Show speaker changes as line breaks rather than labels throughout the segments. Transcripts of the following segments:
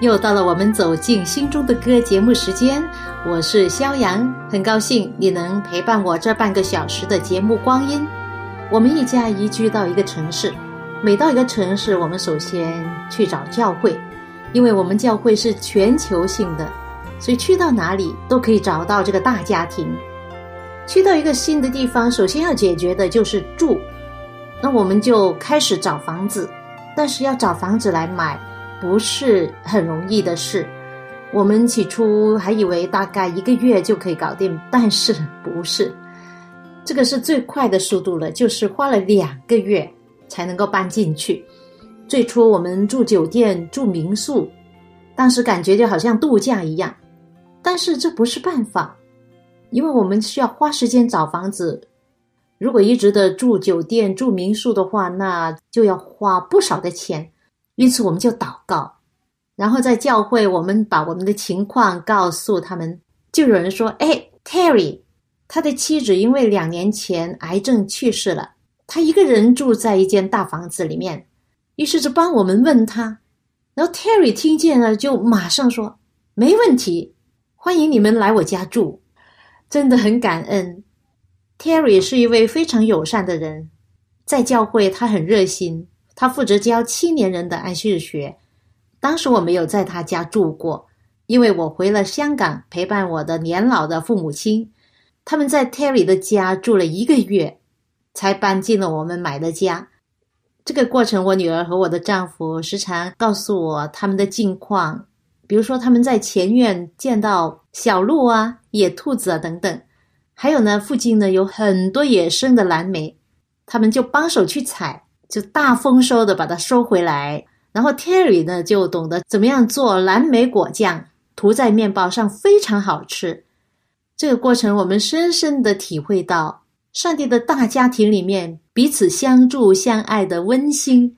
又到了我们走进心中的歌节目时间，我是肖阳，很高兴你能陪伴我这半个小时的节目光阴。我们一家移居到一个城市，每到一个城市，我们首先去找教会，因为我们教会是全球性的，所以去到哪里都可以找到这个大家庭。去到一个新的地方，首先要解决的就是住，那我们就开始找房子，但是要找房子来买。不是很容易的事。我们起初还以为大概一个月就可以搞定，但是不是，这个是最快的速度了，就是花了两个月才能够搬进去。最初我们住酒店、住民宿，当时感觉就好像度假一样，但是这不是办法，因为我们需要花时间找房子。如果一直的住酒店、住民宿的话，那就要花不少的钱。因此，我们就祷告，然后在教会，我们把我们的情况告诉他们。就有人说：“哎，Terry，他的妻子因为两年前癌症去世了，他一个人住在一间大房子里面。”于是就帮我们问他，然后 Terry 听见了，就马上说：“没问题，欢迎你们来我家住。”真的很感恩。Terry 是一位非常友善的人，在教会他很热心。他负责教青年人的安息日学。当时我没有在他家住过，因为我回了香港陪伴我的年老的父母亲。他们在 Terry 的家住了一个月，才搬进了我们买的家。这个过程，我女儿和我的丈夫时常告诉我他们的近况，比如说他们在前院见到小鹿啊、野兔子啊等等，还有呢，附近呢有很多野生的蓝莓，他们就帮手去采。就大丰收的把它收回来，然后 Terry 呢就懂得怎么样做蓝莓果酱，涂在面包上非常好吃。这个过程我们深深的体会到，上帝的大家庭里面彼此相助相爱的温馨。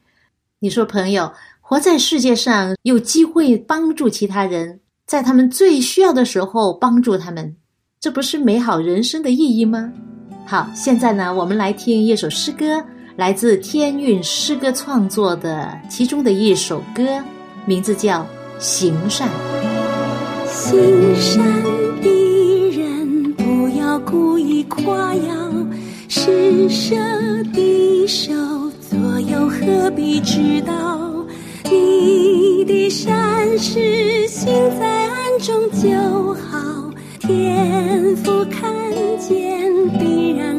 你说朋友活在世界上，有机会帮助其他人，在他们最需要的时候帮助他们，这不是美好人生的意义吗？好，现在呢，我们来听一首诗歌。来自天韵诗歌创作的其中的一首歌，名字叫《行善》。
行善的人不要故意夸耀，施舍的手左右何必知道？你的善事行在暗中就好，天父看见必然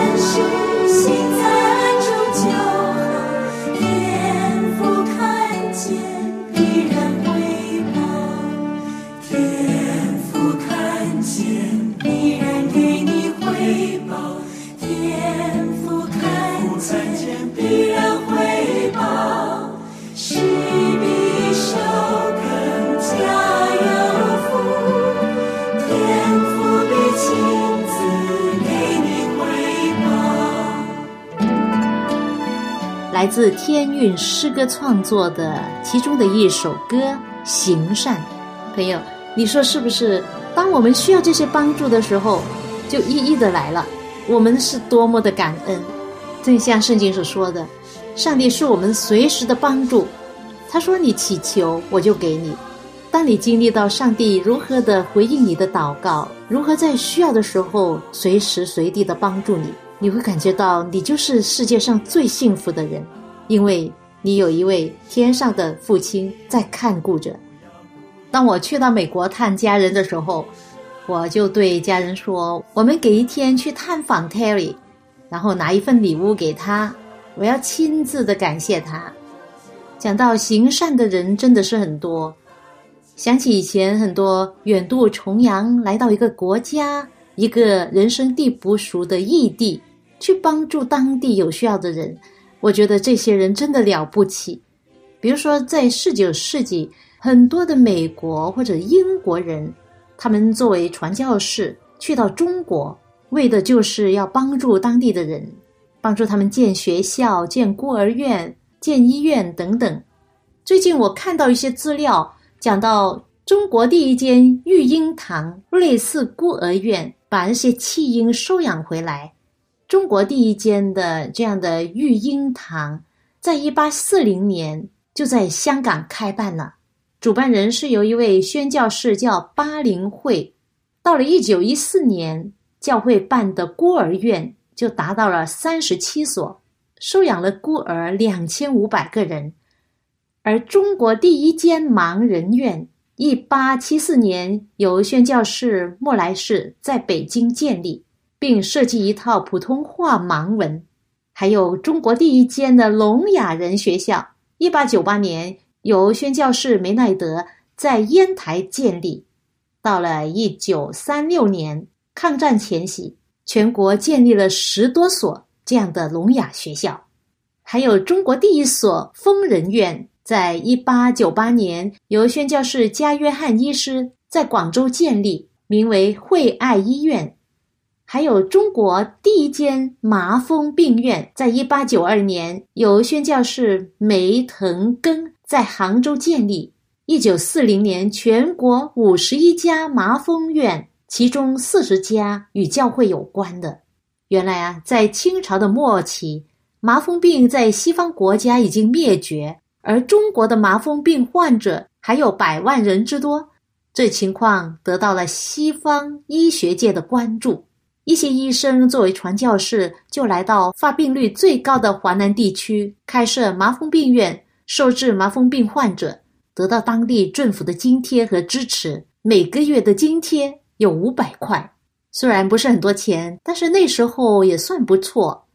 来自天韵诗歌创作的其中的一首歌《行善》，朋友，你说是不是？当我们需要这些帮助的时候，就一一的来了。我们是多么的感恩！正像圣经所说的，上帝是我们随时的帮助。他说：“你祈求，我就给你。”当你经历到上帝如何的回应你的祷告，如何在需要的时候随时随地的帮助你，你会感觉到你就是世界上最幸福的人，因为你有一位天上的父亲在看顾着。当我去到美国探家人的时候，我就对家人说：“我们给一天去探访 Terry，然后拿一份礼物给他，我要亲自的感谢他。”讲到行善的人真的是很多，想起以前很多远渡重洋来到一个国家、一个人生地不熟的异地。去帮助当地有需要的人，我觉得这些人真的了不起。比如说，在十九世纪，很多的美国或者英国人，他们作为传教士去到中国，为的就是要帮助当地的人，帮助他们建学校、建孤儿院、建医院等等。最近我看到一些资料，讲到中国第一间育婴堂类似孤儿院，把那些弃婴收养回来。中国第一间的这样的育婴堂，在一八四零年就在香港开办了。主办人是由一位宣教士叫巴林会。到了一九一四年，教会办的孤儿院就达到了三十七所，收养了孤儿两千五百个人。而中国第一间盲人院，一八七四年由宣教士莫来士在北京建立。并设计一套普通话盲文，还有中国第一间的聋哑人学校。一八九八年由宣教士梅奈德在烟台建立。到了一九三六年，抗战前夕，全国建立了十多所这样的聋哑学校。还有中国第一所疯人院，在一八九八年由宣教士加约翰医师在广州建立，名为惠爱医院。还有中国第一间麻风病院，在一八九二年由宣教士梅腾根在杭州建立。一九四零年，全国五十一家麻风院，其中四十家与教会有关的。原来啊，在清朝的末期，麻风病在西方国家已经灭绝，而中国的麻风病患者还有百万人之多。这情况得到了西方医学界的关注。一些医生作为传教士，就来到发病率最高的华南地区开设麻风病院，收治麻风病患者，得到当地政府的津贴和支持。每个月的津贴有五百块，虽然不是很多钱，但是那时候也算不错。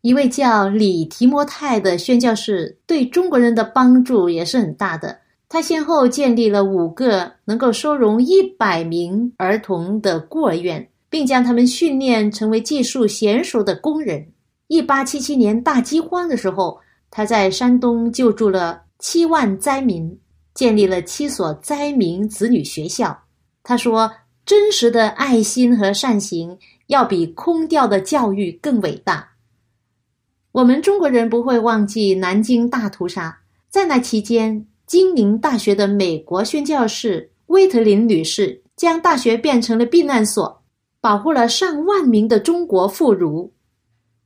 一位叫李提摩太的宣教士对中国人的帮助也是很大的。他先后建立了五个能够收容一百名儿童的孤儿院。并将他们训练成为技术娴熟的工人。一八七七年大饥荒的时候，他在山东救助了七万灾民，建立了七所灾民子女学校。他说：“真实的爱心和善行，要比空调的教育更伟大。”我们中国人不会忘记南京大屠杀，在那期间，金陵大学的美国宣教士威特林女士将大学变成了避难所。保护了上万名的中国妇孺。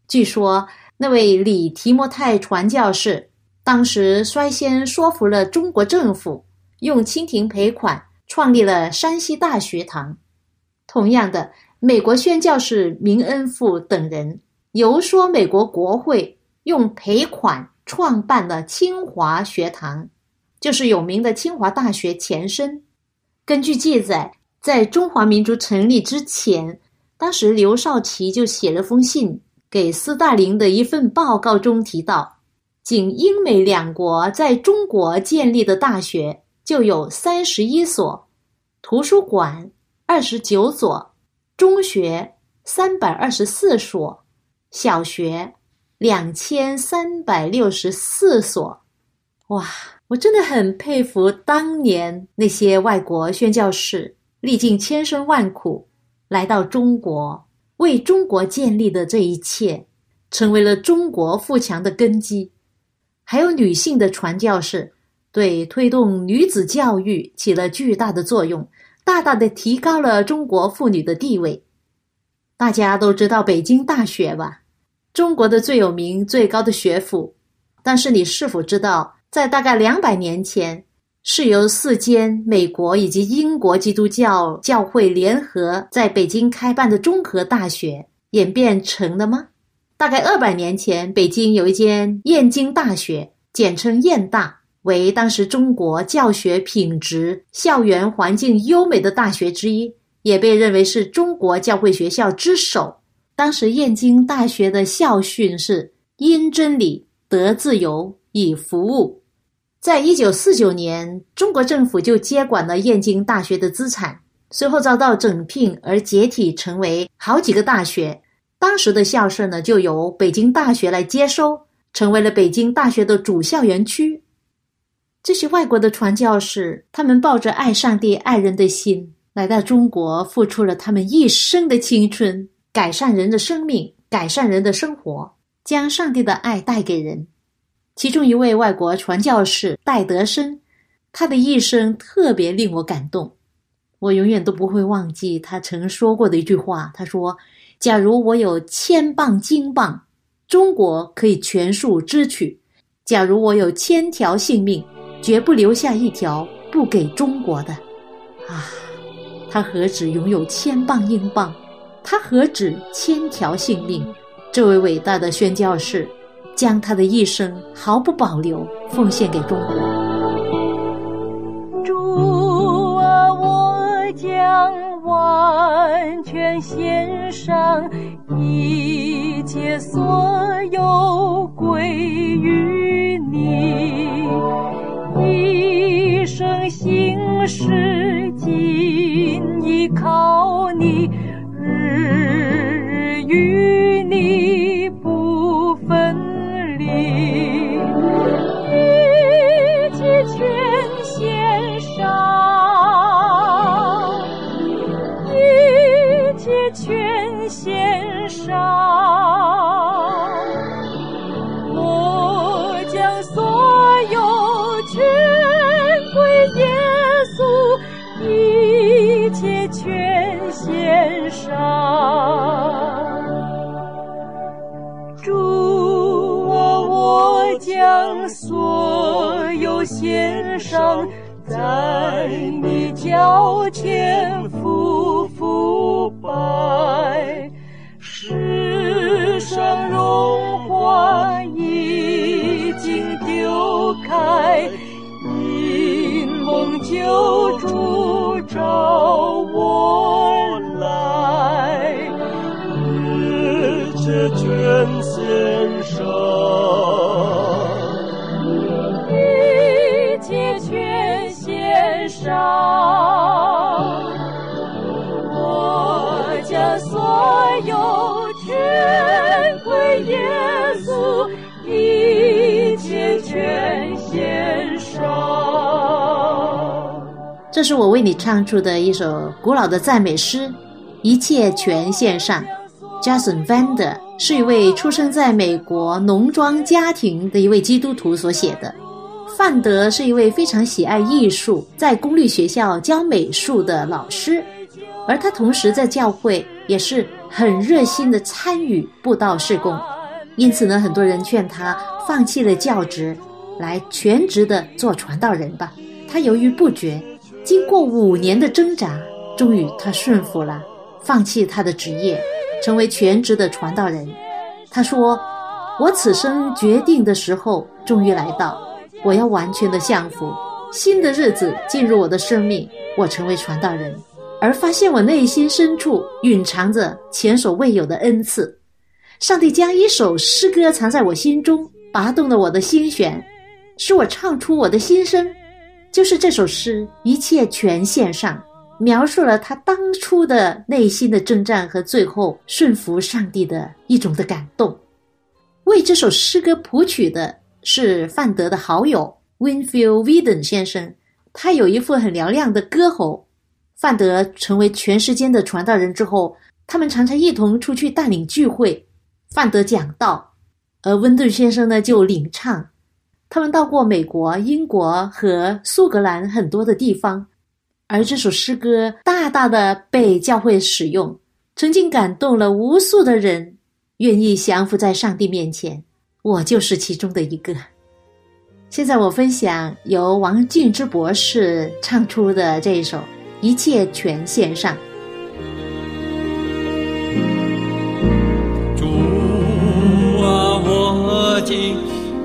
据说那位李提摩太传教士当时率先说服了中国政府，用清廷赔款创立了山西大学堂。同样的，美国宣教士明恩富等人游说美国国会，用赔款创办了清华学堂，就是有名的清华大学前身。根据记载。在中华民族成立之前，当时刘少奇就写了封信给斯大林的一份报告中提到，仅英美两国在中国建立的大学就有三十一所，图书馆二十九所，中学三百二十四所，小学两千三百六十四所。哇，我真的很佩服当年那些外国宣教士。历尽千辛万苦来到中国，为中国建立的这一切，成为了中国富强的根基。还有女性的传教士，对推动女子教育起了巨大的作用，大大的提高了中国妇女的地位。大家都知道北京大学吧？中国的最有名、最高的学府。但是你是否知道，在大概两百年前？是由四间美国以及英国基督教教会联合在北京开办的综合大学演变成的吗？大概二百年前，北京有一间燕京大学，简称燕大，为当时中国教学品质、校园环境优美的大学之一，也被认为是中国教会学校之首。当时燕京大学的校训是“因真理得自由，以服务”。在一九四九年，中国政府就接管了燕京大学的资产，随后遭到整并而解体，成为好几个大学。当时的校舍呢，就由北京大学来接收，成为了北京大学的主校园区。这些外国的传教士，他们抱着爱上帝、爱人的心，来到中国，付出了他们一生的青春，改善人的生命，改善人的生活，将上帝的爱带给人。其中一位外国传教士戴德生，他的一生特别令我感动，我永远都不会忘记他曾说过的一句话。他说。假如我有千磅金棒，中国可以全数支取；假如我有千条性命，绝不留下一条不给中国的。啊，他何止拥有千磅英镑，他何止千条性命？这位伟大的宣教士，将他的一生毫不保留奉献给中国。
主啊，我将。完全献上，一切所有归于你，一生行事尽依靠你
是我为你唱出的一首古老的赞美诗，《一切全献上》。Jason Vander 是一位出生在美国农庄家庭的一位基督徒所写的。范德是一位非常喜爱艺术，在公立学校教美术的老师。而他同时在教会也是很热心的参与布道事工，因此呢，很多人劝他放弃了教职，来全职的做传道人吧。他犹豫不决，经过五年的挣扎，终于他顺服了，放弃他的职业，成为全职的传道人。他说：“我此生决定的时候终于来到，我要完全的降服，新的日子进入我的生命，我成为传道人。”而发现我内心深处蕴藏着前所未有的恩赐，上帝将一首诗歌藏在我心中，拔动了我的心弦，使我唱出我的心声。就是这首诗，一切全献上，描述了他当初的内心的征战和最后顺服上帝的一种的感动。为这首诗歌谱曲的是范德的好友 Winfield Widen 先生，他有一副很嘹亮的歌喉。范德成为全世间的传道人之后，他们常常一同出去带领聚会。范德讲道，而温顿先生呢就领唱。他们到过美国、英国和苏格兰很多的地方，而这首诗歌大大的被教会使用，曾经感动了无数的人，愿意降服在上帝面前。我就是其中的一个。现在我分享由王静之博士唱出的这一首。一切全献上。
主尽，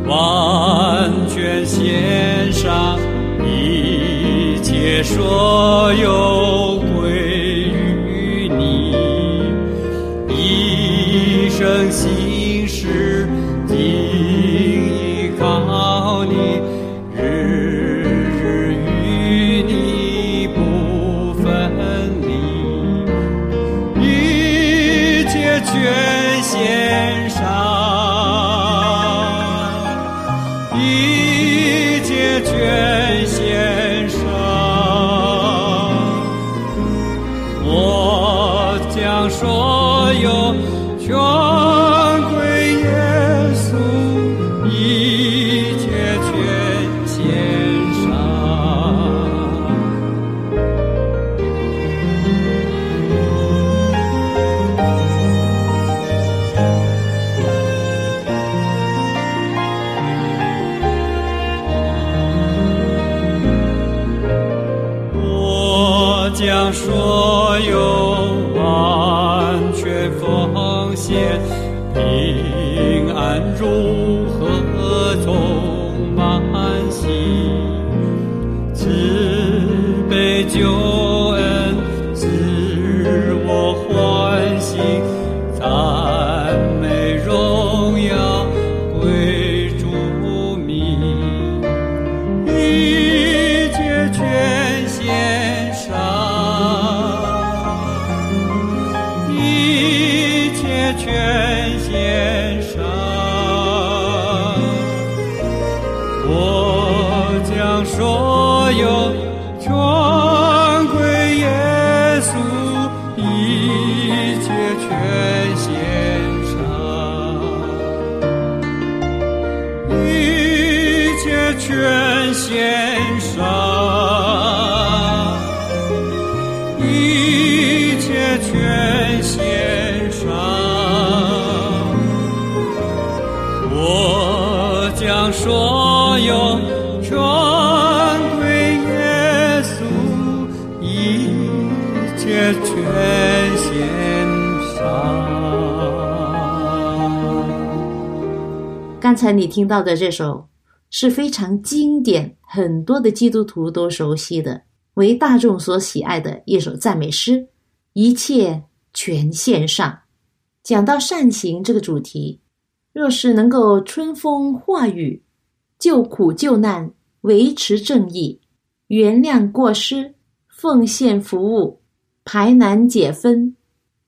完全献上，一切所有归于你，一生心所有献上，一切全献上，我将所有全归耶稣，一切全献上。
刚才你听到的这首是非常经典，很多的基督徒都熟悉的，为大众所喜爱的一首赞美诗。一切全献上。讲到善行这个主题，若是能够春风化雨，救苦救难，维持正义，原谅过失，奉献服务，排难解纷，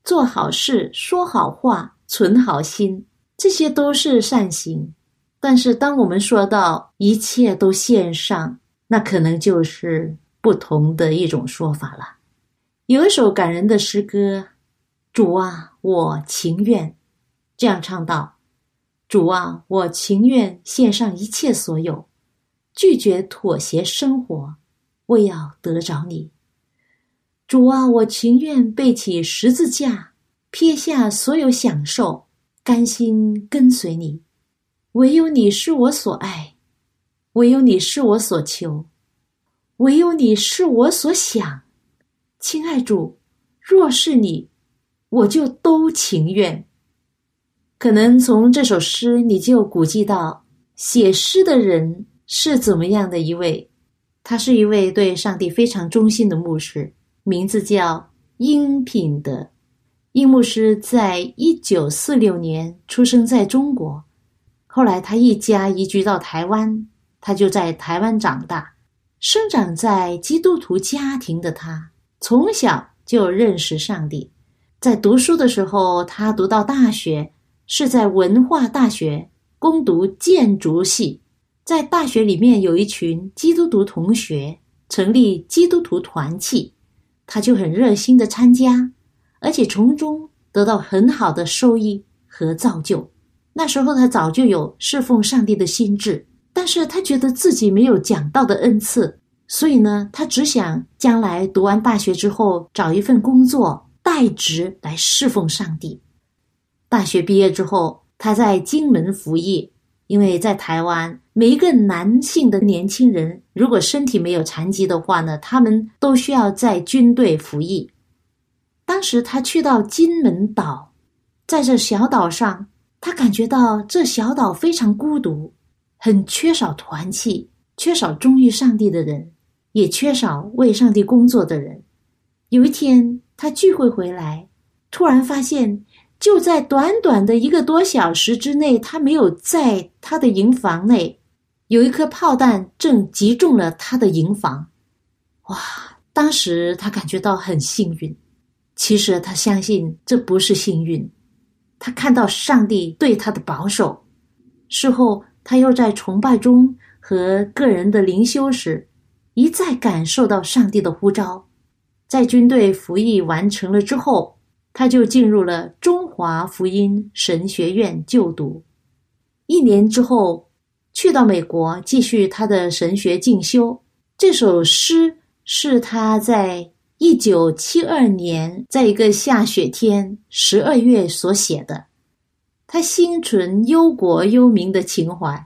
做好事，说好话，存好心，这些都是善行。但是，当我们说到一切都献上，那可能就是不同的一种说法了。有一首感人的诗歌：“主啊，我情愿。”这样唱道：“主啊，我情愿献上一切所有，拒绝妥协生活，为要得着你。主啊，我情愿背起十字架，撇下所有享受，甘心跟随你。唯有你是我所爱，唯有你是我所求，唯有你是我所想。亲爱主，若是你，我就都情愿。可能从这首诗，你就估计到写诗的人是怎么样的一位。他是一位对上帝非常忠心的牧师，名字叫殷品德。殷牧师在一九四六年出生在中国，后来他一家移居到台湾，他就在台湾长大。生长在基督徒家庭的他，从小就认识上帝。在读书的时候，他读到大学是在文化大学攻读建筑系。在大学里面有一群基督徒同学成立基督徒团契，他就很热心的参加，而且从中得到很好的收益和造就。那时候他早就有侍奉上帝的心智，但是他觉得自己没有讲道的恩赐，所以呢，他只想将来读完大学之后找一份工作代职来侍奉上帝。大学毕业之后，他在金门服役。因为在台湾，每一个男性的年轻人，如果身体没有残疾的话呢，他们都需要在军队服役。当时他去到金门岛，在这小岛上，他感觉到这小岛非常孤独，很缺少团契，缺少忠于上帝的人，也缺少为上帝工作的人。有一天，他聚会回来，突然发现，就在短短的一个多小时之内，他没有在他的营房内，有一颗炮弹正击中了他的营房。哇！当时他感觉到很幸运，其实他相信这不是幸运。他看到上帝对他的保守。事后，他又在崇拜中和个人的灵修时，一再感受到上帝的呼召。在军队服役完成了之后，他就进入了中华福音神学院就读。一年之后，去到美国继续他的神学进修。这首诗是他在。一九七二年，在一个下雪天，十二月所写的，他心存忧国忧民的情怀。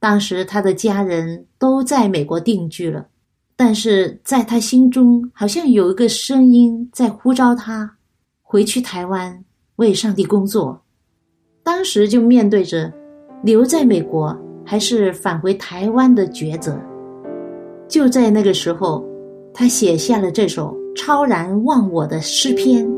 当时他的家人都在美国定居了，但是在他心中，好像有一个声音在呼召他回去台湾为上帝工作。当时就面对着留在美国还是返回台湾的抉择。就在那个时候，他写下了这首。超然忘我的诗篇。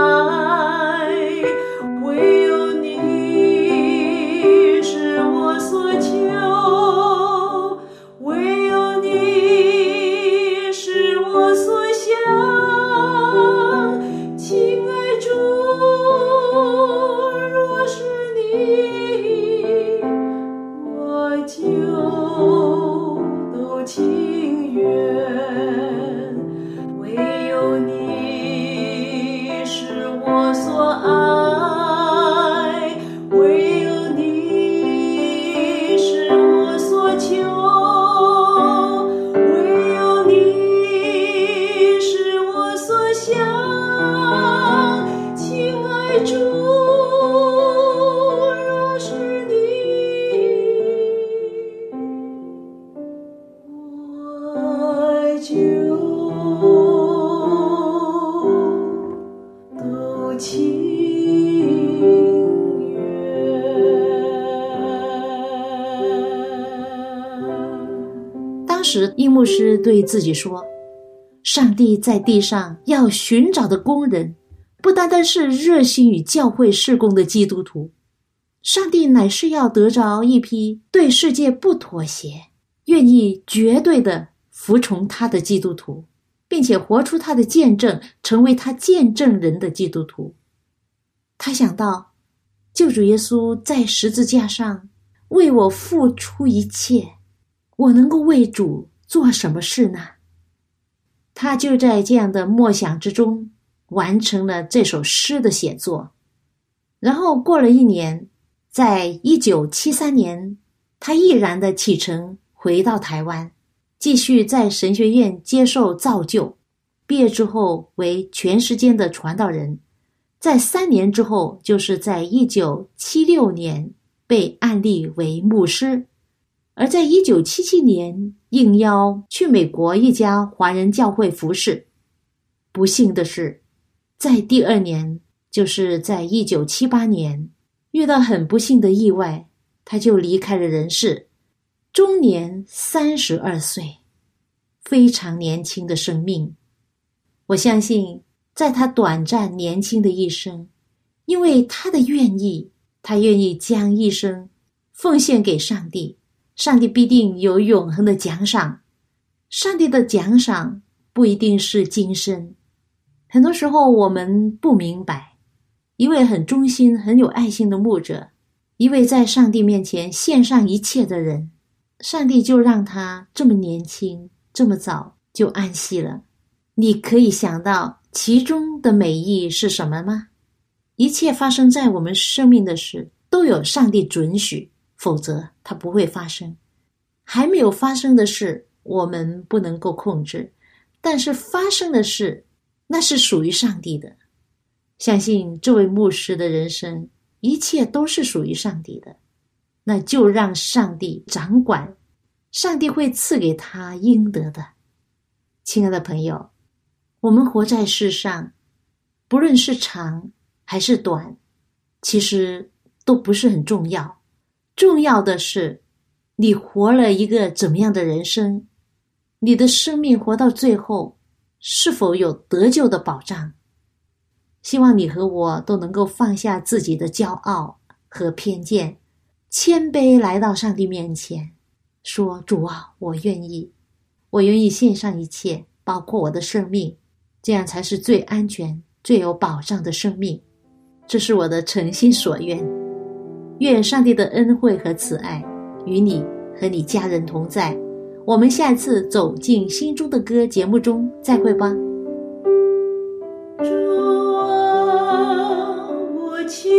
所当
时，伊牧师对自己说：“上帝在地上要寻找的工人，不单单是热心于教会事工的基督徒，上帝乃是要得着一批对世界不妥协、愿意绝对的服从他的基督徒，并且活出他的见证，成为他见证人的基督徒。”他想到，救主耶稣在十字架上为我付出一切。我能够为主做什么事呢？他就在这样的默想之中完成了这首诗的写作。然后过了一年，在一九七三年，他毅然的启程回到台湾，继续在神学院接受造就。毕业之后为全时间的传道人，在三年之后，就是在一九七六年被案例为牧师。而在一九七七年，应邀去美国一家华人教会服侍。不幸的是，在第二年，就是在一九七八年，遇到很不幸的意外，他就离开了人世，终年三十二岁，非常年轻的生命。我相信，在他短暂年轻的一生，因为他的愿意，他愿意将一生奉献给上帝。上帝必定有永恒的奖赏，
上帝的奖赏不一定是今生，很多时候我们不明白，一位很忠心、很有爱心的牧者，一位在上帝面前献上一切的人，上帝就让他这么年轻、这么早就安息了。你可以想到其中的美意是什么吗？一切发生在我们生命的事，都有上帝准许，否则它不会发生。还没有发生的事。我们不能够控制，但是发生的事，那是属于上帝的。相信这位牧师的人生，一切都是属于上帝的，那就让上帝掌管，上帝会赐给他应得的。亲爱的朋友，我们活在世上，不论是长还是短，其实都不是很重要，重要的是你活了一个怎么样的人生。你的生命活到最后，是否有得救的保障？希望你和我都能够放下自己的骄傲和偏见，谦卑来到上帝面前，说：“主啊，我愿意，我愿意献上一切，包括我的生命，这样才是最安全、最有保障的生命。”这是我的诚心所愿。愿上帝的恩惠和慈爱与你和你家人同在。我们下次走进心中的歌节目中再会吧。
主啊，我情